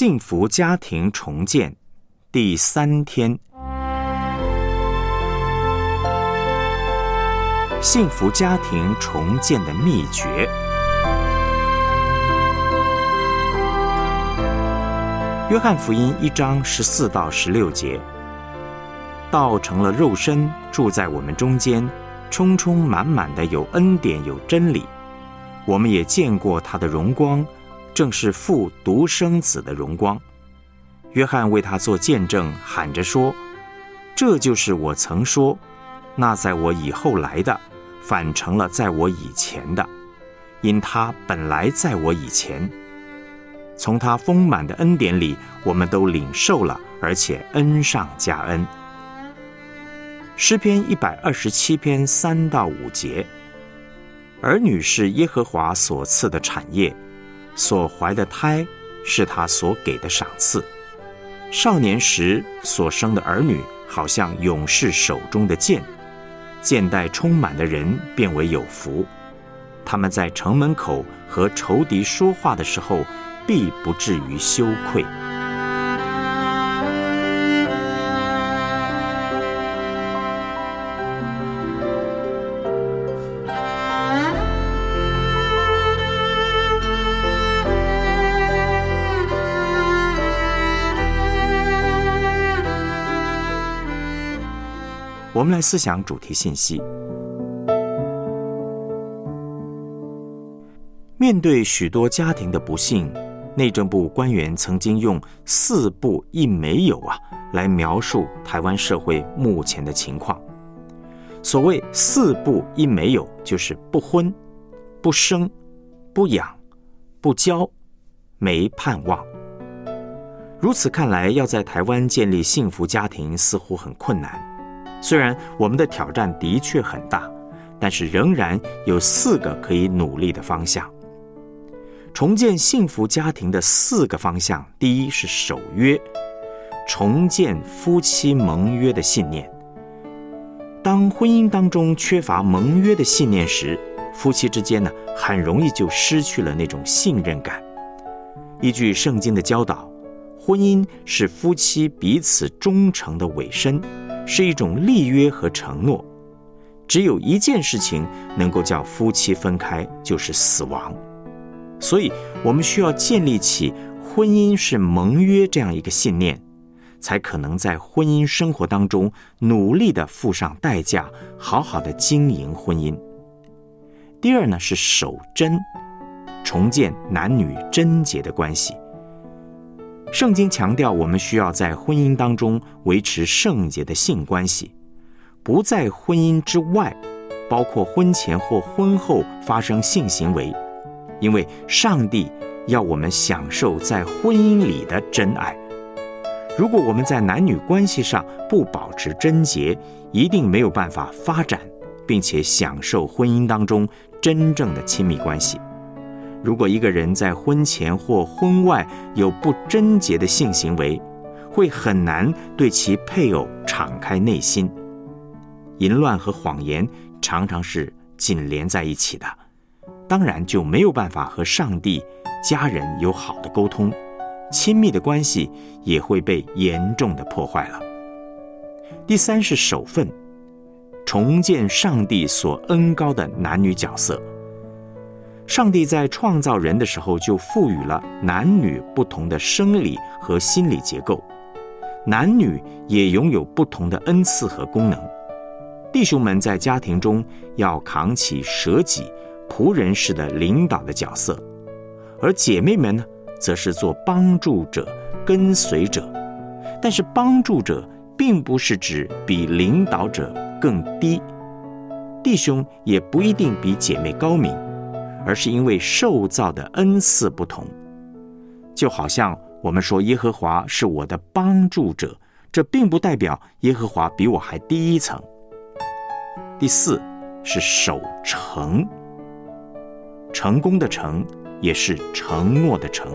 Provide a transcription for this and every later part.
幸福家庭重建第三天，幸福家庭重建的秘诀。约翰福音一章十四到十六节，道成了肉身，住在我们中间，充充满满的有恩典有真理。我们也见过他的荣光，正是父独生子的荣光。约翰为他做见证，喊着说：“这就是我曾说，那在我以后来的，反成了在我以前的，因他本来在我以前。”从他丰满的恩典里，我们都领受了，而且恩上加恩。诗篇一百二十七篇三到五节：儿女是耶和华所赐的产业，所怀的胎是他所给的赏赐。少年时所生的儿女，好像勇士手中的剑，剑带充满的人变为有福。他们在城门口和仇敌说话的时候。必不至于羞愧。我们来思想主题信息。面对许多家庭的不幸。内政部官员曾经用“四不一没有”啊来描述台湾社会目前的情况。所谓“四不一没有”，就是不婚、不生、不养、不交、没盼望。如此看来，要在台湾建立幸福家庭似乎很困难。虽然我们的挑战的确很大，但是仍然有四个可以努力的方向。重建幸福家庭的四个方向：第一是守约，重建夫妻盟约的信念。当婚姻当中缺乏盟约的信念时，夫妻之间呢，很容易就失去了那种信任感。依据圣经的教导，婚姻是夫妻彼此忠诚的尾声，是一种立约和承诺。只有一件事情能够叫夫妻分开，就是死亡。所以，我们需要建立起婚姻是盟约这样一个信念，才可能在婚姻生活当中努力的付上代价，好好的经营婚姻。第二呢，是守贞，重建男女贞洁的关系。圣经强调，我们需要在婚姻当中维持圣洁的性关系，不在婚姻之外，包括婚前或婚后发生性行为。因为上帝要我们享受在婚姻里的真爱。如果我们在男女关系上不保持贞洁，一定没有办法发展，并且享受婚姻当中真正的亲密关系。如果一个人在婚前或婚外有不贞洁的性行为，会很难对其配偶敞开内心。淫乱和谎言常常是紧连在一起的。当然就没有办法和上帝、家人有好的沟通，亲密的关系也会被严重的破坏了。第三是守分，重建上帝所恩高的男女角色。上帝在创造人的时候就赋予了男女不同的生理和心理结构，男女也拥有不同的恩赐和功能。弟兄们在家庭中要扛起舍己。仆人式的领导的角色，而姐妹们呢，则是做帮助者、跟随者。但是，帮助者并不是指比领导者更低，弟兄也不一定比姐妹高明，而是因为受造的恩赐不同。就好像我们说耶和华是我的帮助者，这并不代表耶和华比我还低一层。第四是守成。成功的成，也是承诺的承，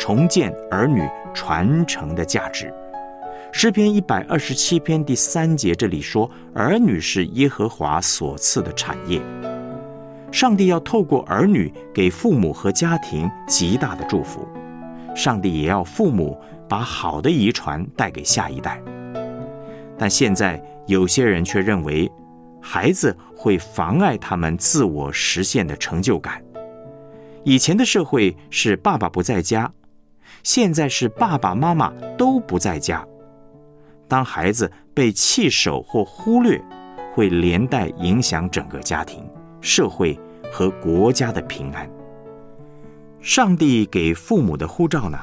重建儿女传承的价值。诗篇一百二十七篇第三节这里说：“儿女是耶和华所赐的产业。”上帝要透过儿女给父母和家庭极大的祝福。上帝也要父母把好的遗传带给下一代。但现在有些人却认为，孩子会妨碍他们自我实现的成就感。以前的社会是爸爸不在家，现在是爸爸妈妈都不在家。当孩子被弃守或忽略，会连带影响整个家庭、社会和国家的平安。上帝给父母的护照呢，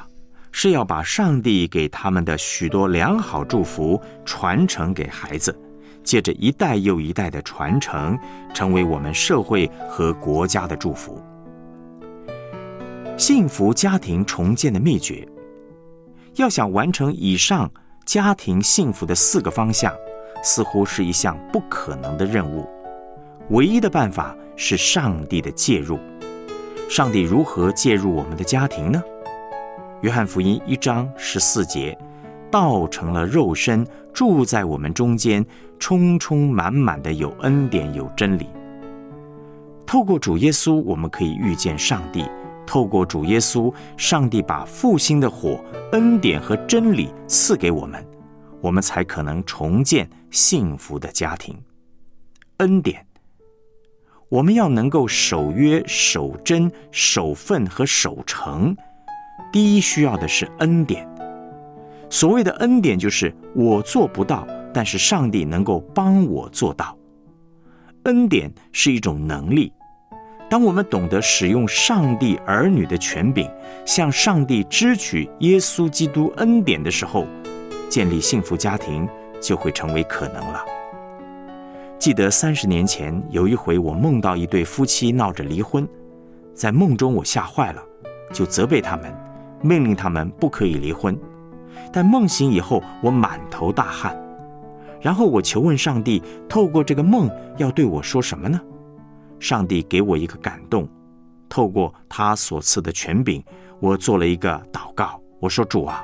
是要把上帝给他们的许多良好祝福传承给孩子，借着一代又一代的传承，成为我们社会和国家的祝福。幸福家庭重建的秘诀，要想完成以上家庭幸福的四个方向，似乎是一项不可能的任务。唯一的办法是上帝的介入。上帝如何介入我们的家庭呢？约翰福音一章十四节，道成了肉身，住在我们中间，充充满满的有恩典有真理。透过主耶稣，我们可以遇见上帝。透过主耶稣，上帝把复兴的火、恩典和真理赐给我们，我们才可能重建幸福的家庭。恩典，我们要能够守约、守真、守份和守诚。第一需要的是恩典。所谓的恩典，就是我做不到，但是上帝能够帮我做到。恩典是一种能力。当我们懂得使用上帝儿女的权柄，向上帝支取耶稣基督恩典的时候，建立幸福家庭就会成为可能了。记得三十年前有一回，我梦到一对夫妻闹着离婚，在梦中我吓坏了，就责备他们，命令他们不可以离婚。但梦醒以后，我满头大汗，然后我求问上帝，透过这个梦要对我说什么呢？上帝给我一个感动，透过他所赐的权柄，我做了一个祷告。我说：“主啊，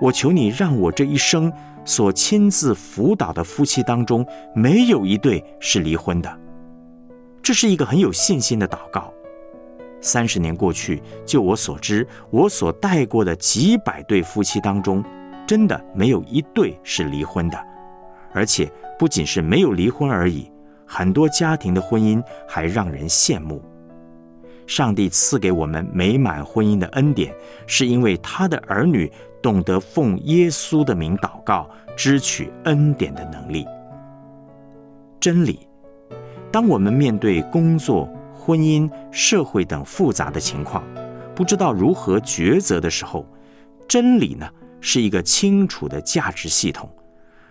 我求你让我这一生所亲自辅导的夫妻当中，没有一对是离婚的。”这是一个很有信心的祷告。三十年过去，就我所知，我所带过的几百对夫妻当中，真的没有一对是离婚的，而且不仅是没有离婚而已。很多家庭的婚姻还让人羡慕。上帝赐给我们美满婚姻的恩典，是因为他的儿女懂得奉耶稣的名祷告，支取恩典的能力。真理，当我们面对工作、婚姻、社会等复杂的情况，不知道如何抉择的时候，真理呢是一个清楚的价值系统，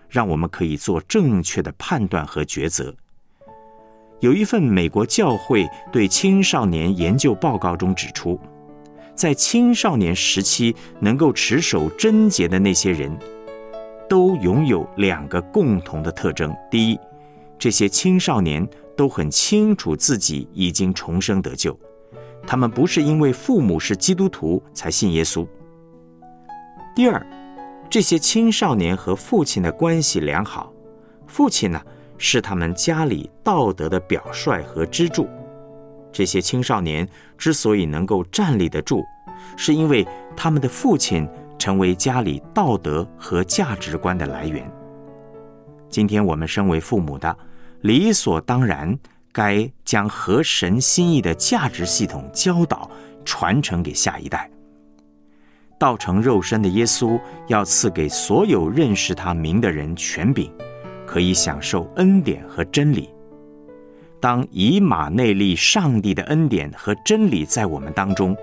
让我们可以做正确的判断和抉择。有一份美国教会对青少年研究报告中指出，在青少年时期能够持守贞洁的那些人，都拥有两个共同的特征：第一，这些青少年都很清楚自己已经重生得救，他们不是因为父母是基督徒才信耶稣；第二，这些青少年和父亲的关系良好，父亲呢？是他们家里道德的表率和支柱。这些青少年之所以能够站立得住，是因为他们的父亲成为家里道德和价值观的来源。今天我们身为父母的，理所当然该将合神心意的价值系统教导传承给下一代。道成肉身的耶稣要赐给所有认识他名的人权柄。可以享受恩典和真理。当以马内利上帝的恩典和真理在我们当中，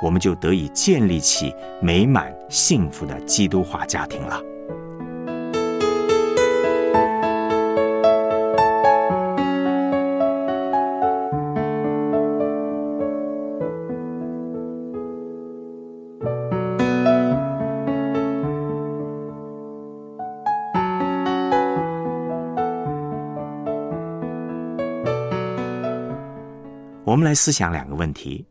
我们就得以建立起美满幸福的基督化家庭了。思想两个问题：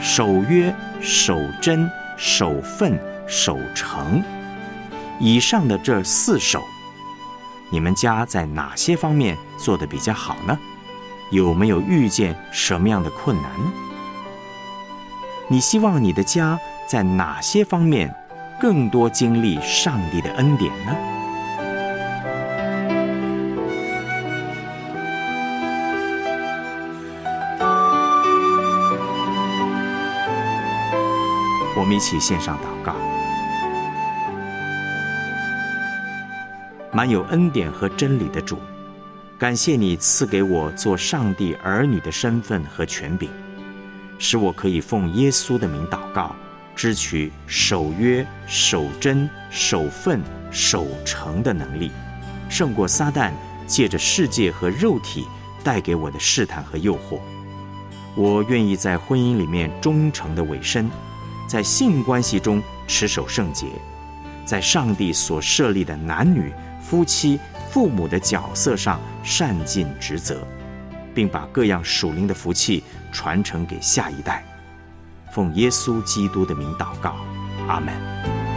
守约、守贞、守分、守诚，以上的这四首，你们家在哪些方面做的比较好呢？有没有遇见什么样的困难呢？你希望你的家在哪些方面更多经历上帝的恩典呢？我们一起献上祷告。满有恩典和真理的主，感谢你赐给我做上帝儿女的身份和权柄，使我可以奉耶稣的名祷告，支取守约、守贞、守份、守诚的能力，胜过撒旦借着世界和肉体带给我的试探和诱惑。我愿意在婚姻里面忠诚的委身，在性关系中持守圣洁，在上帝所设立的男女。夫妻、父母的角色上善尽职责，并把各样属灵的福气传承给下一代。奉耶稣基督的名祷告，阿门。